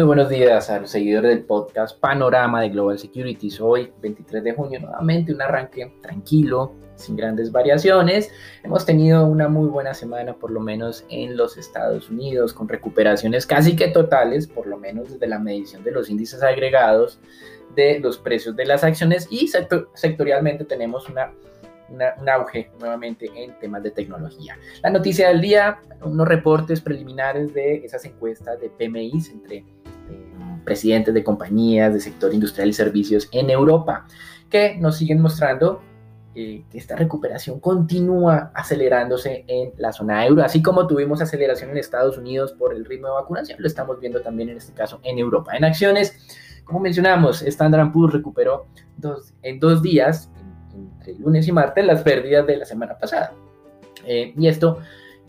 Muy buenos días a los seguidores del podcast Panorama de Global Securities. Hoy, 23 de junio, nuevamente un arranque tranquilo, sin grandes variaciones. Hemos tenido una muy buena semana, por lo menos en los Estados Unidos, con recuperaciones casi que totales, por lo menos desde la medición de los índices agregados de los precios de las acciones y sectorialmente tenemos una un auge nuevamente en temas de tecnología. La noticia del día, unos reportes preliminares de esas encuestas de PMI entre presidentes de compañías de sector industrial y servicios en Europa, que nos siguen mostrando que esta recuperación continúa acelerándose en la zona euro, así como tuvimos aceleración en Estados Unidos por el ritmo de vacunación, lo estamos viendo también en este caso en Europa. En acciones, como mencionamos, Standard Poor's recuperó dos, en dos días, entre lunes y martes, las pérdidas de la semana pasada. Eh, y esto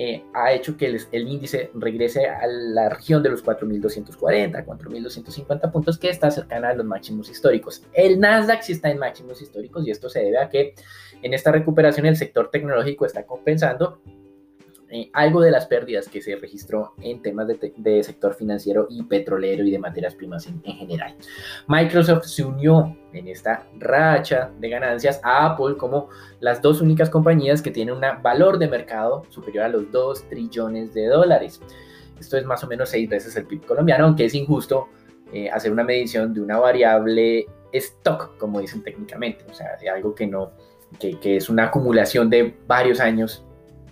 eh, ha hecho que el, índice regrese a la región de los 4.240, 4.250 puntos, que está cercana a los máximos históricos. El Nasdaq sí está en máximos históricos y esto se debe a que en esta recuperación el sector tecnológico está compensando eh, algo de las pérdidas que se registró en temas de, sector financiero y petrolero y de materias primas en, general. Microsoft se unió en esta racha de ganancias a Apple como las dos únicas compañías que tienen un valor de mercado superior a los 2 trillones de dólares. Esto es más o menos seis veces el PIB colombiano, aunque es injusto eh, hacer una medición de una variable stock, como dicen técnicamente, o sea, de algo que no, que, que es una acumulación de varios años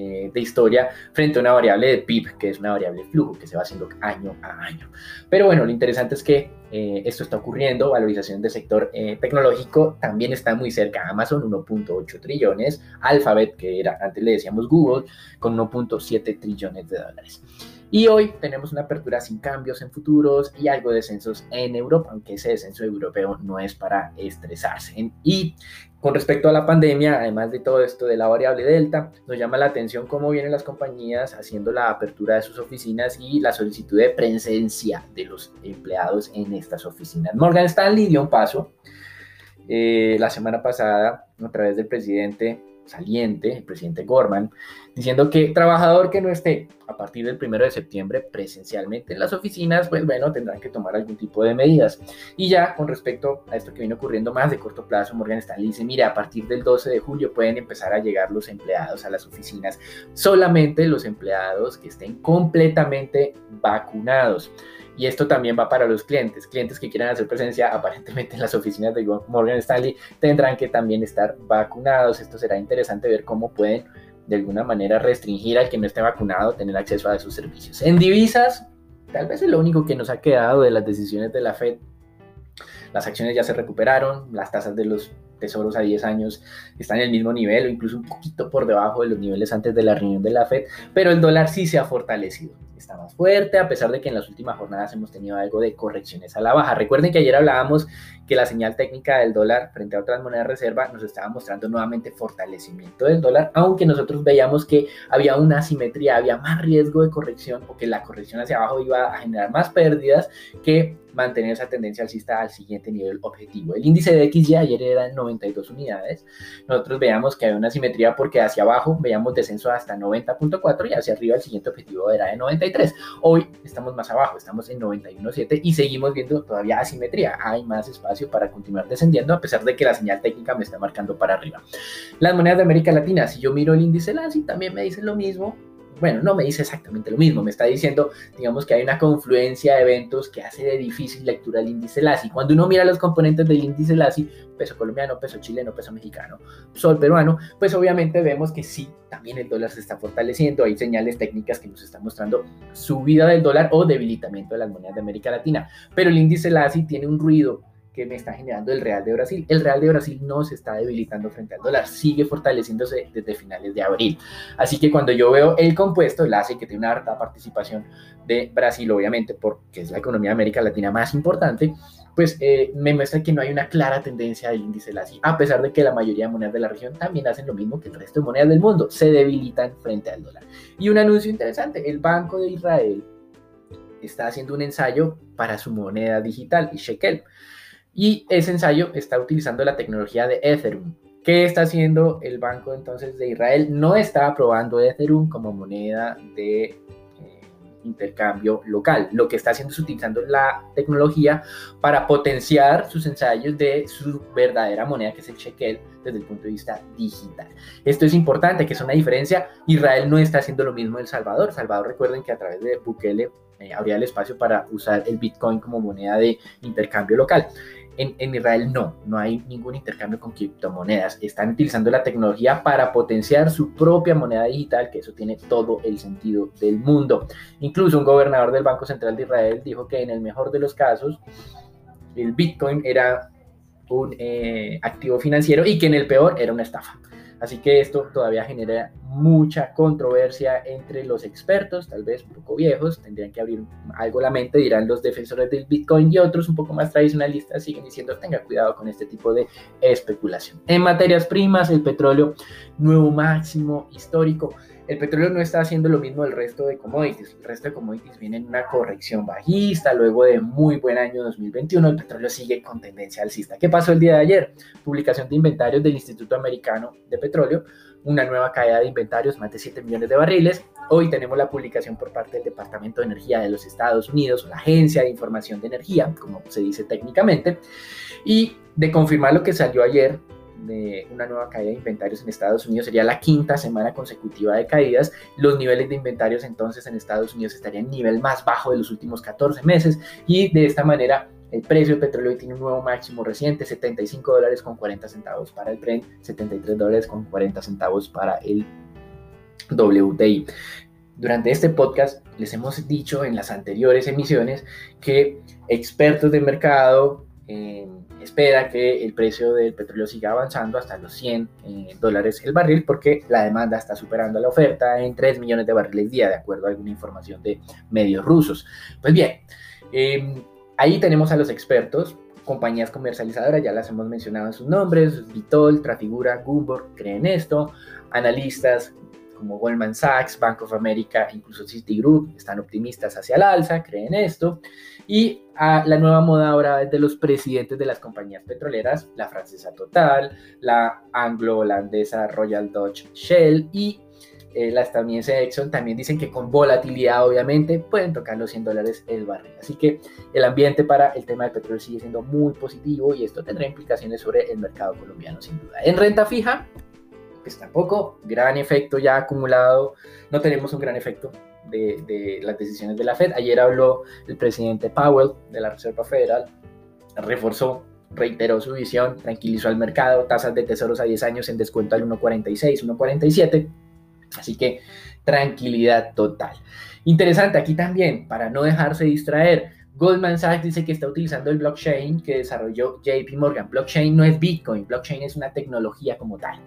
eh, de historia frente a una variable de PIB, que es una variable de flujo, que se va haciendo año a año. Pero bueno, lo interesante es que eh, esto está ocurriendo, valorización del sector eh, tecnológico también está muy cerca, Amazon 1.8 trillones, Alphabet, que era antes le decíamos Google, con 1.7 trillones de dólares. Y hoy tenemos una apertura sin cambios en futuros y algo de descensos en Europa, aunque ese descenso europeo no es para estresarse. Y con respecto a la pandemia, además de todo esto de la variable delta, nos llama la atención cómo vienen las compañías haciendo la apertura de sus oficinas y la solicitud de presencia de los empleados en estas oficinas. Morgan Stanley dio un paso eh, la semana pasada a través del presidente saliente, el presidente Gorman, diciendo que trabajador que no esté a partir del primero de septiembre presencialmente en las oficinas, pues bueno, tendrán que tomar algún tipo de medidas. Y ya con respecto a esto que viene ocurriendo más de corto plazo, Morgan Stanley dice, mira, a partir del 12 de julio pueden empezar a llegar los empleados a las oficinas, solamente los empleados que estén completamente vacunados. Y esto también va para los clientes. Clientes que quieran hacer presencia aparentemente en las oficinas de Morgan Stanley tendrán que también estar vacunados. Esto será interesante ver cómo pueden de alguna manera restringir al que no esté vacunado tener acceso a esos servicios. En divisas, tal vez es lo único que nos ha quedado de las decisiones de la Fed. Las acciones ya se recuperaron, las tasas de los tesoros a 10 años están en el mismo nivel o incluso un poquito por debajo de los niveles antes de la reunión de la Fed, pero el dólar sí se ha fortalecido está más fuerte, a pesar de que en las últimas jornadas hemos tenido algo de correcciones a la baja. Recuerden que ayer hablábamos que la señal técnica del dólar frente a otras monedas de reserva nos estaba mostrando nuevamente fortalecimiento del dólar, aunque nosotros veíamos que había una asimetría, había más riesgo de corrección, porque la corrección hacia abajo iba a generar más pérdidas que mantener esa tendencia alcista al siguiente nivel objetivo. El índice de XY ayer era en 92 unidades. Nosotros veíamos que había una asimetría porque hacia abajo veíamos descenso hasta 90.4 y hacia arriba el siguiente objetivo era de 93. Hoy estamos más abajo, estamos en 91.7 y seguimos viendo todavía asimetría. Hay más espacio para continuar descendiendo a pesar de que la señal técnica me está marcando para arriba. Las monedas de América Latina, si yo miro el índice LASI, también me dicen lo mismo bueno, no me dice exactamente lo mismo, me está diciendo, digamos que hay una confluencia de eventos que hace de difícil lectura el índice LASI. Cuando uno mira los componentes del índice LASI, peso colombiano, peso chileno, peso mexicano, sol peruano, pues obviamente vemos que sí, también el dólar se está fortaleciendo, hay señales técnicas que nos están mostrando subida del dólar o debilitamiento de las monedas de América Latina, pero el índice LASI tiene un ruido que me está generando el Real de Brasil. El Real de Brasil no se está debilitando frente al dólar, sigue fortaleciéndose desde finales de abril. Así que cuando yo veo el compuesto, el ACE, que tiene una alta participación de Brasil, obviamente, porque es la economía de América Latina más importante, pues eh, me muestra que no hay una clara tendencia del índice LASI, a pesar de que la mayoría de monedas de la región también hacen lo mismo que el resto de monedas del mundo, se debilitan frente al dólar. Y un anuncio interesante, el Banco de Israel está haciendo un ensayo para su moneda digital, Shekel. Y ese ensayo está utilizando la tecnología de Ethereum. ¿Qué está haciendo el Banco entonces de Israel? No está aprobando Ethereum como moneda de intercambio local. Lo que está haciendo es utilizando la tecnología para potenciar sus ensayos de su verdadera moneda, que es el shekel, desde el punto de vista digital. Esto es importante, que es una diferencia. Israel no está haciendo lo mismo El Salvador. Salvador, recuerden que a través de Bukele eh, habría el espacio para usar el Bitcoin como moneda de intercambio local. En, Israel no, no hay ningún intercambio con criptomonedas. Están utilizando la tecnología para potenciar su propia moneda digital, que eso tiene todo el sentido del mundo. Incluso un gobernador del Banco Central de Israel dijo que en el mejor de los casos el Bitcoin era un eh, activo financiero y que en el peor era una estafa. Así que esto todavía genera mucha controversia entre los expertos, tal vez un poco viejos, tendrían que abrir algo la mente, dirán los defensores del Bitcoin y otros un poco más tradicionalistas siguen diciendo tenga cuidado con este tipo de especulación. En materias primas, el petróleo, nuevo máximo histórico. El petróleo no está haciendo lo mismo del resto de commodities. El resto de commodities viene en una corrección bajista, luego de muy buen año 2021, el petróleo sigue con tendencia alcista. ¿Qué pasó el día de ayer? Publicación de inventarios del Instituto Americano de Petróleo, una nueva caída de inventarios, más de 7 millones de barriles. Hoy tenemos la publicación por parte del Departamento de Energía de los Estados Unidos, la Agencia de Información de Energía, como se dice técnicamente, y de confirmar lo que salió ayer de una nueva caída de inventarios en Estados Unidos. Sería la quinta semana consecutiva de caídas. Los niveles de inventarios entonces en Estados Unidos estarían en nivel más bajo de los últimos 14 meses y de esta manera el precio del petróleo tiene un nuevo máximo reciente, 75 dólares con 40 centavos para el Brent, 73 dólares con 40 centavos para el WTI. Durante este podcast les hemos dicho en las anteriores emisiones que expertos de mercado, eh, espera que el precio del petróleo siga avanzando hasta los 100 eh, dólares el barril porque la demanda está superando la oferta en 3 millones de barriles día, de acuerdo a alguna información de medios rusos. Pues bien, em, ahí tenemos a los expertos, compañías comercializadoras, ya las hemos mencionado en sus nombres, Vitol, Trafigura, Gumbor, creen esto, analistas como Goldman Sachs, Bank of America, incluso Citigroup, están optimistas hacia el alza, creen esto. Y a la nueva moda ahora es de los presidentes de las compañías petroleras, la francesa Total, la anglo-holandesa Royal Dutch Shell y eh, la estadounidense Exxon también dicen que con volatilidad obviamente pueden tocar los 100 dólares el barril. Así que el ambiente para el tema del petróleo sigue siendo muy positivo y esto tendrá implicaciones sobre el mercado colombiano sin duda. En renta fija, pues tampoco, gran efecto ya acumulado, no tenemos un gran efecto de, las decisiones de la Fed. Ayer habló el presidente Powell de la Reserva Federal, reforzó, reiteró su visión, tranquilizó al mercado, tasas de tesoros a 10 años en descuento al 1.46, 1.47. Así que tranquilidad total. Interesante aquí también, para no dejarse distraer, Goldman Sachs dice que está utilizando el blockchain que desarrolló JP Morgan. Blockchain no es Bitcoin, blockchain es una tecnología como tal.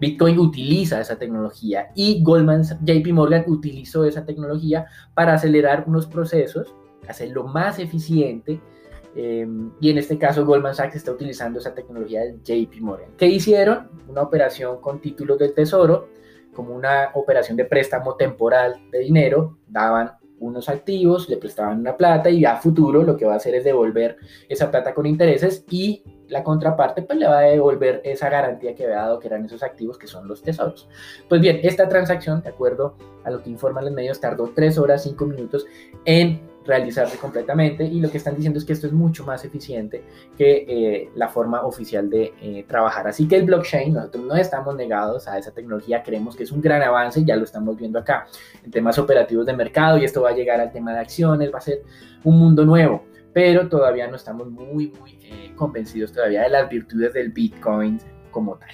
Bitcoin utiliza esa tecnología y Goldman, JP Morgan utilizó esa tecnología para acelerar unos procesos, hacerlo más eficiente. Em, y en este caso Goldman Sachs está utilizando esa tecnología de JP Morgan. ¿Qué hicieron? Una operación con títulos del tesoro, como una operación de préstamo temporal de dinero, daban unos activos, le prestaban una plata y a futuro lo que va a hacer es devolver esa plata con intereses y la contraparte pues le va a devolver esa garantía que había dado que eran esos activos que son los tesoros. Pues bien, esta transacción, de acuerdo a lo que informan los medios, tardó 3 horas 5 minutos en realizarse completamente y lo que están diciendo es que esto es mucho más eficiente que eh, la forma oficial de eh, trabajar. Así que el blockchain, nosotros no estamos negados a esa tecnología, creemos que es un gran avance, ya lo estamos viendo acá en temas operativos de mercado y esto va a llegar al tema de acciones, va a ser un mundo nuevo, pero todavía no estamos muy, muy eh, convencidos todavía de las virtudes del Bitcoin como tal.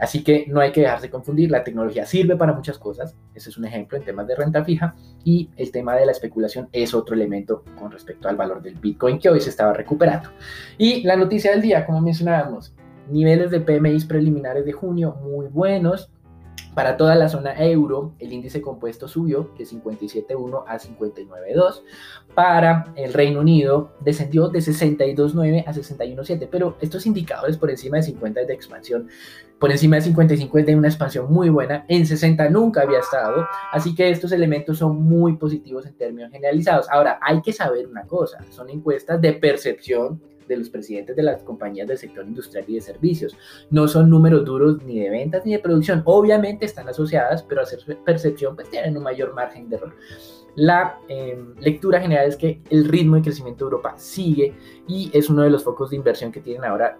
Así que no hay que dejarse confundir, la tecnología sirve para muchas cosas, ese es un ejemplo en temas de renta fija y el tema de la especulación es otro elemento con respecto al valor del Bitcoin que hoy se estaba recuperando. Y la noticia del día, como mencionábamos, niveles de PMI preliminares de junio muy buenos, Para toda la zona euro, el índice compuesto subió de 57.1 a 59.2. Para el Reino Unido, descendió de 62.9 a 61.7. Pero estos indicadores por encima de 50 es de expansión. Por encima de 55 es de una expansión muy buena. En 60 nunca había estado. Así que estos elementos son muy positivos en términos generalizados. Ahora, hay que saber una cosa. Son encuestas de percepción de los presidentes de las compañías del sector industrial y de servicios. No son números duros ni de ventas ni de producción. Obviamente están asociadas, pero a hacer percepción pues tienen un mayor margen de error. La em, lectura general es que el ritmo de crecimiento de Europa sigue y es uno de los focos de inversión que tienen ahora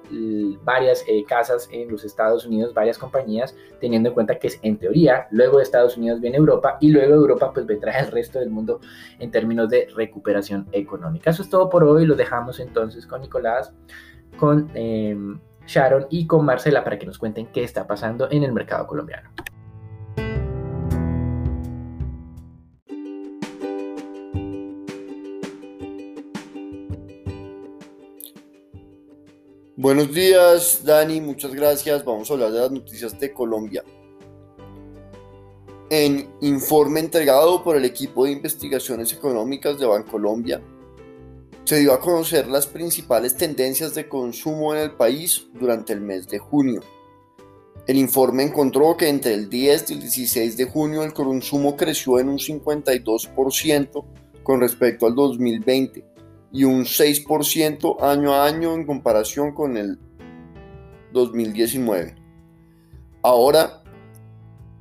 varias eh, casas en los Estados Unidos, varias compañías, teniendo en cuenta que es en teoría, luego de Estados Unidos viene Europa y luego Europa pues vendrá el resto del mundo en términos de recuperación económica. Eso es todo por hoy, lo dejamos entonces con Nicolás, con em, Sharon y con Marcela para que nos cuenten qué está pasando en el mercado colombiano. Buenos días, Dani, muchas gracias. Vamos a hablar de las noticias de Colombia. En informe entregado por el equipo de investigaciones económicas de Bancolombia, se dio a conocer las principales tendencias de consumo en el país durante el mes de junio. El informe encontró que entre el 10 y el 16 de junio el consumo creció en un 52% con respecto al 2020 y un 6% año a año en comparación con el 2019. Ahora,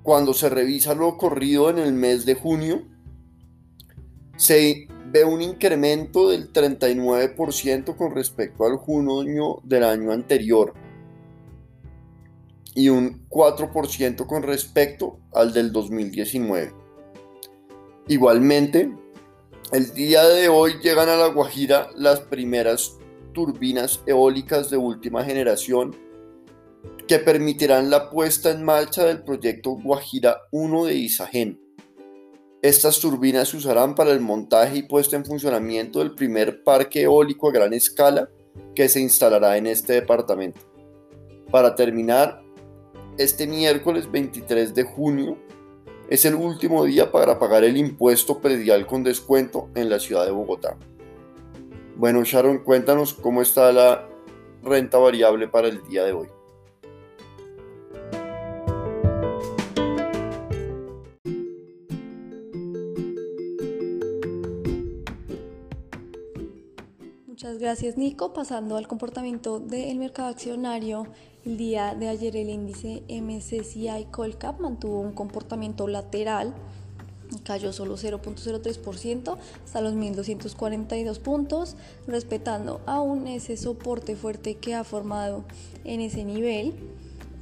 cuando se revisa lo ocurrido en el mes de junio, se ve un incremento del 39% con respecto al junio del año anterior y un 4% con respecto al del 2019. Igualmente, el día de hoy llegan a La Guajira las primeras turbinas eólicas de última generación que permitirán la puesta en marcha del proyecto Guajira 1 de Isagen. Estas turbinas se usarán para el montaje y puesta en funcionamiento del primer parque eólico a gran escala que se instalará en este departamento. Para terminar, este miércoles 23 de junio es el último día para pagar el impuesto predial con descuento en la ciudad de Bogotá. Bueno, Sharon, cuéntanos cómo está la renta variable para el día de hoy. Gracias Nico. Pasando al comportamiento del mercado accionario, el día de ayer el índice MSCI Colcap mantuvo un comportamiento lateral, cayó solo 0.03% hasta los 1.242 puntos, respetando aún ese soporte fuerte que ha formado en ese nivel.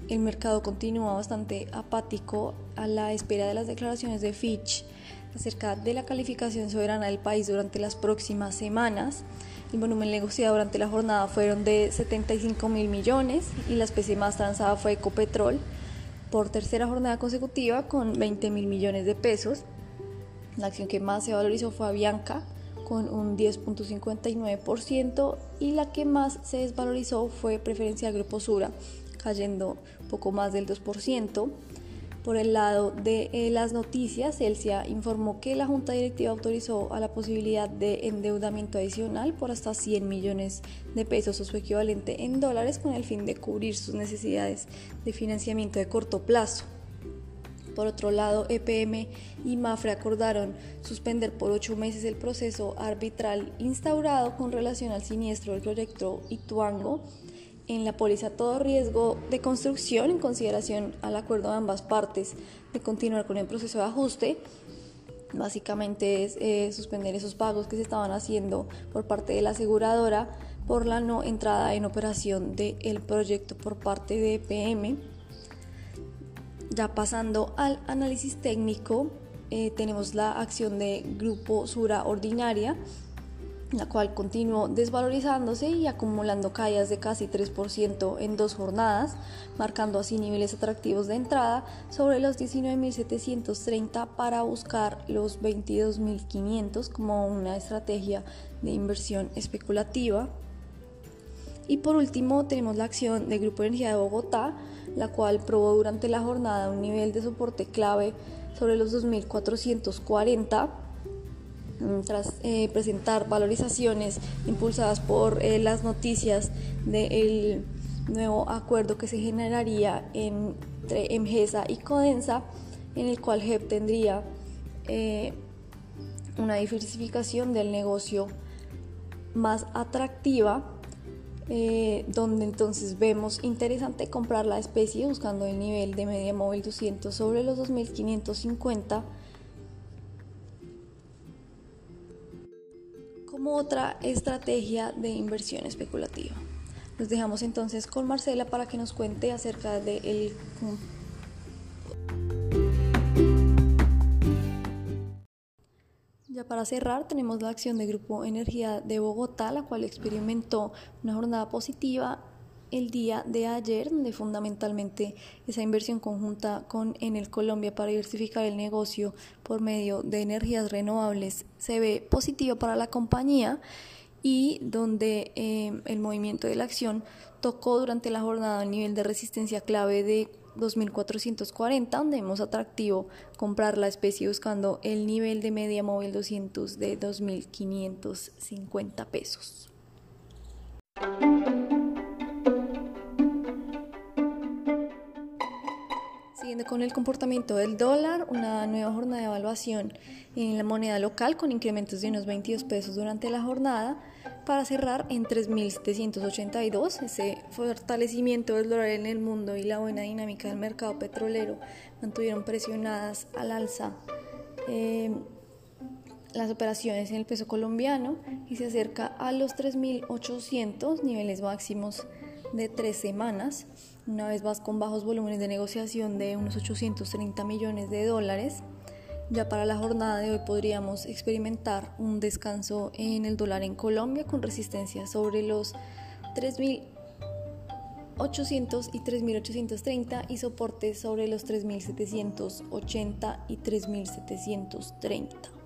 El mercado continúa bastante apático a la espera de las declaraciones de Fitch acerca de la calificación soberana del país durante las próximas semanas. El volumen negociado durante la jornada fueron de 75 mil millones y la especie más transada fue Ecopetrol por tercera jornada consecutiva con 20 mil millones de pesos. La acción que más se valorizó fue Avianca con un 10.59% y la que más se desvalorizó fue Preferencial Grupo Sura, cayendo poco más del 2%. Por el lado de eh, las noticias, Elsia informó que la Junta Directiva autorizó a la posibilidad de endeudamiento adicional por hasta 100 millones de pesos o su equivalente en dólares con el fin de cubrir sus necesidades de financiamiento de corto plazo. Por otro lado, EPM y MAFRE acordaron suspender por ocho meses el proceso arbitral instaurado con relación al siniestro del proyecto Ituango en la póliza todo riesgo de construcción en consideración al acuerdo de ambas partes de continuar con el proceso de ajuste. Básicamente es eh, suspender esos pagos que se estaban haciendo por parte de la aseguradora por la no entrada en operación del proyecto por parte de EPM. Ya pasando al análisis técnico, eh, tenemos la acción de Grupo Sura Ordinaria la cual continuó desvalorizándose y acumulando caídas de casi 3% en dos jornadas, marcando así niveles atractivos de entrada sobre los 19.730 para buscar los 22.500 como una estrategia de inversión especulativa. Y por último tenemos la acción de Grupo Energía de Bogotá, la cual probó durante la jornada un nivel de soporte clave sobre los 2.440 mm, tras eh, presentar valorizaciones impulsadas por eh, las noticias del nuevo acuerdo que se generaría entre Emgesa y Codensa, en el cual GEP tendría eh, una diversificación del negocio más atractiva, donde entonces vemos interesante comprar la especie buscando el nivel de media móvil 200 sobre los 2550 otra estrategia de inversión especulativa. Nos dejamos entonces con Marcela para que nos cuente acerca del de Ya para cerrar, tenemos la acción de Grupo Energía de Bogotá, la cual experimentó una jornada positiva el día de ayer, donde fundamentalmente esa inversión conjunta con Enel Colombia para diversificar el negocio por medio de energías renovables se ve positiva para la compañía y donde eh, el movimiento de la acción tocó durante la jornada el nivel de resistencia clave de 2.440, donde vemos atractivo comprar la especie buscando el nivel de media móvil 200 de 2.550 pesos. Con el comportamiento del dólar, una nueva jornada de evaluación en la moneda local con incrementos de unos 22 pesos durante la jornada para cerrar en 3.782. Ese fortalecimiento del dólar en el mundo y la buena dinámica del mercado petrolero mantuvieron presionadas al alza eh, las operaciones en el peso colombiano y se acerca a los 3.800 niveles máximos de tres semanas, una vez más con bajos volúmenes de negociación de unos 830 millones de dólares. Ya para la jornada de hoy podríamos experimentar un descanso en el dólar en Colombia con resistencia sobre los 3.800 y 3.830 y soportes sobre los 3.780 y 3.730.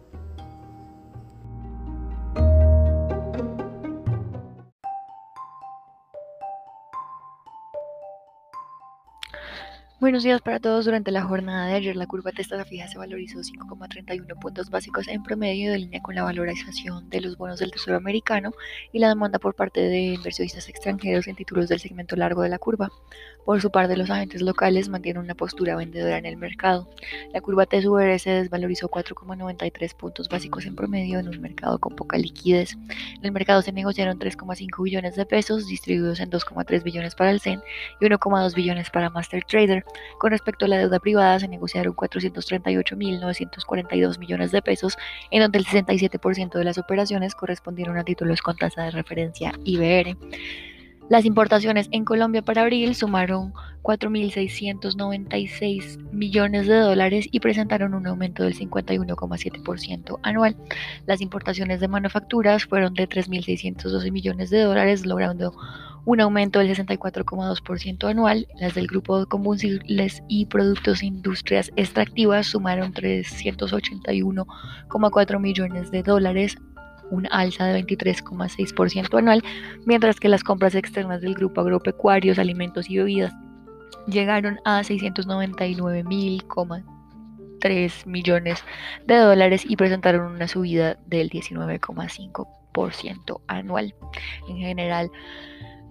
Buenos días para todos. Durante la jornada de ayer, la curva de tasa fija se valorizó 5,31 puntos básicos en promedio de línea con la valorización de los bonos del Tesoro americano y la demanda por parte de inversionistas extranjeros en títulos del segmento largo de la curva. Por su parte, los agentes locales mantienen una postura vendedora en el mercado. La curva TSUR se desvalorizó 4,93 puntos básicos en promedio en un mercado con poca liquidez. En el mercado se negociaron 3,5 billones de pesos distribuidos en 2,3 billones para el CEN y 1,2 billones para Master Trader. Con respecto a la deuda privada, se negociaron 438.942 millones de pesos, en donde el 67% de las operaciones correspondieron a títulos con tasa de referencia IBR. Las importaciones en Colombia para abril sumaron 4.696 millones de dólares y presentaron un aumento del 51,7% anual. Las importaciones de manufacturas fueron de 3.612 millones de dólares, logrando un aumento del 64,2% anual. Las del grupo de combustibles y productos e industrias extractivas sumaron 381,4 millones de dólares, un alza de 23,6% anual, mientras que las compras externas del grupo agropecuarios, alimentos y bebidas llegaron a 699.3 millones de dólares y presentaron una subida del 19,5% anual. En general,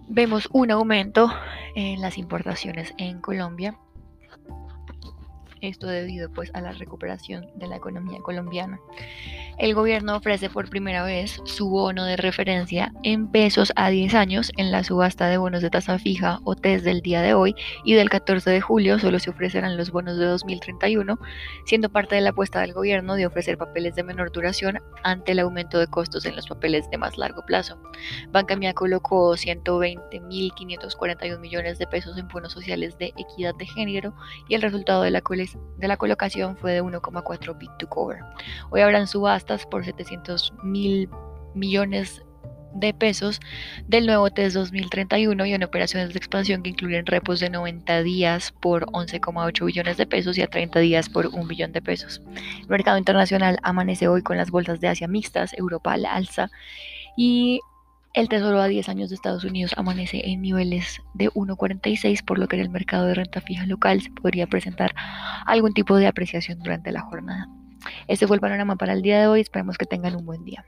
vemos un aumento en las importaciones en Colombia. Esto debido pues a la recuperación de la economía colombiana. El gobierno ofrece por primera vez su bono de referencia en pesos a 10 años en la subasta de bonos de tasa fija o TES del día de hoy y del 14 de julio solo se ofrecerán los bonos de 2031, siendo parte de la apuesta del gobierno de ofrecer papeles de menor duración ante el aumento de costos en los papeles de más largo plazo. Banca Mía colocó 120.541 millones de pesos en bonos sociales de equidad de género y el resultado de la, de la colocación fue de 1,4 bit to cover. Hoy habrán subasta por 700 mil millones de pesos del nuevo TES 2031 y en operaciones de expansión que incluyen repos de 90 días por 11,8 billones de pesos y a 30 días por 1 billón de pesos. El mercado internacional amanece hoy con las bolsas de Asia mixtas, Europa al alza y El tesoro a 10 años de Estados Unidos amanece en niveles de 1,46, por lo que en el mercado de renta fija local se podría presentar algún tipo de apreciación durante la jornada. Este fue el panorama para el día de hoy. Esperemos que tengan un buen día.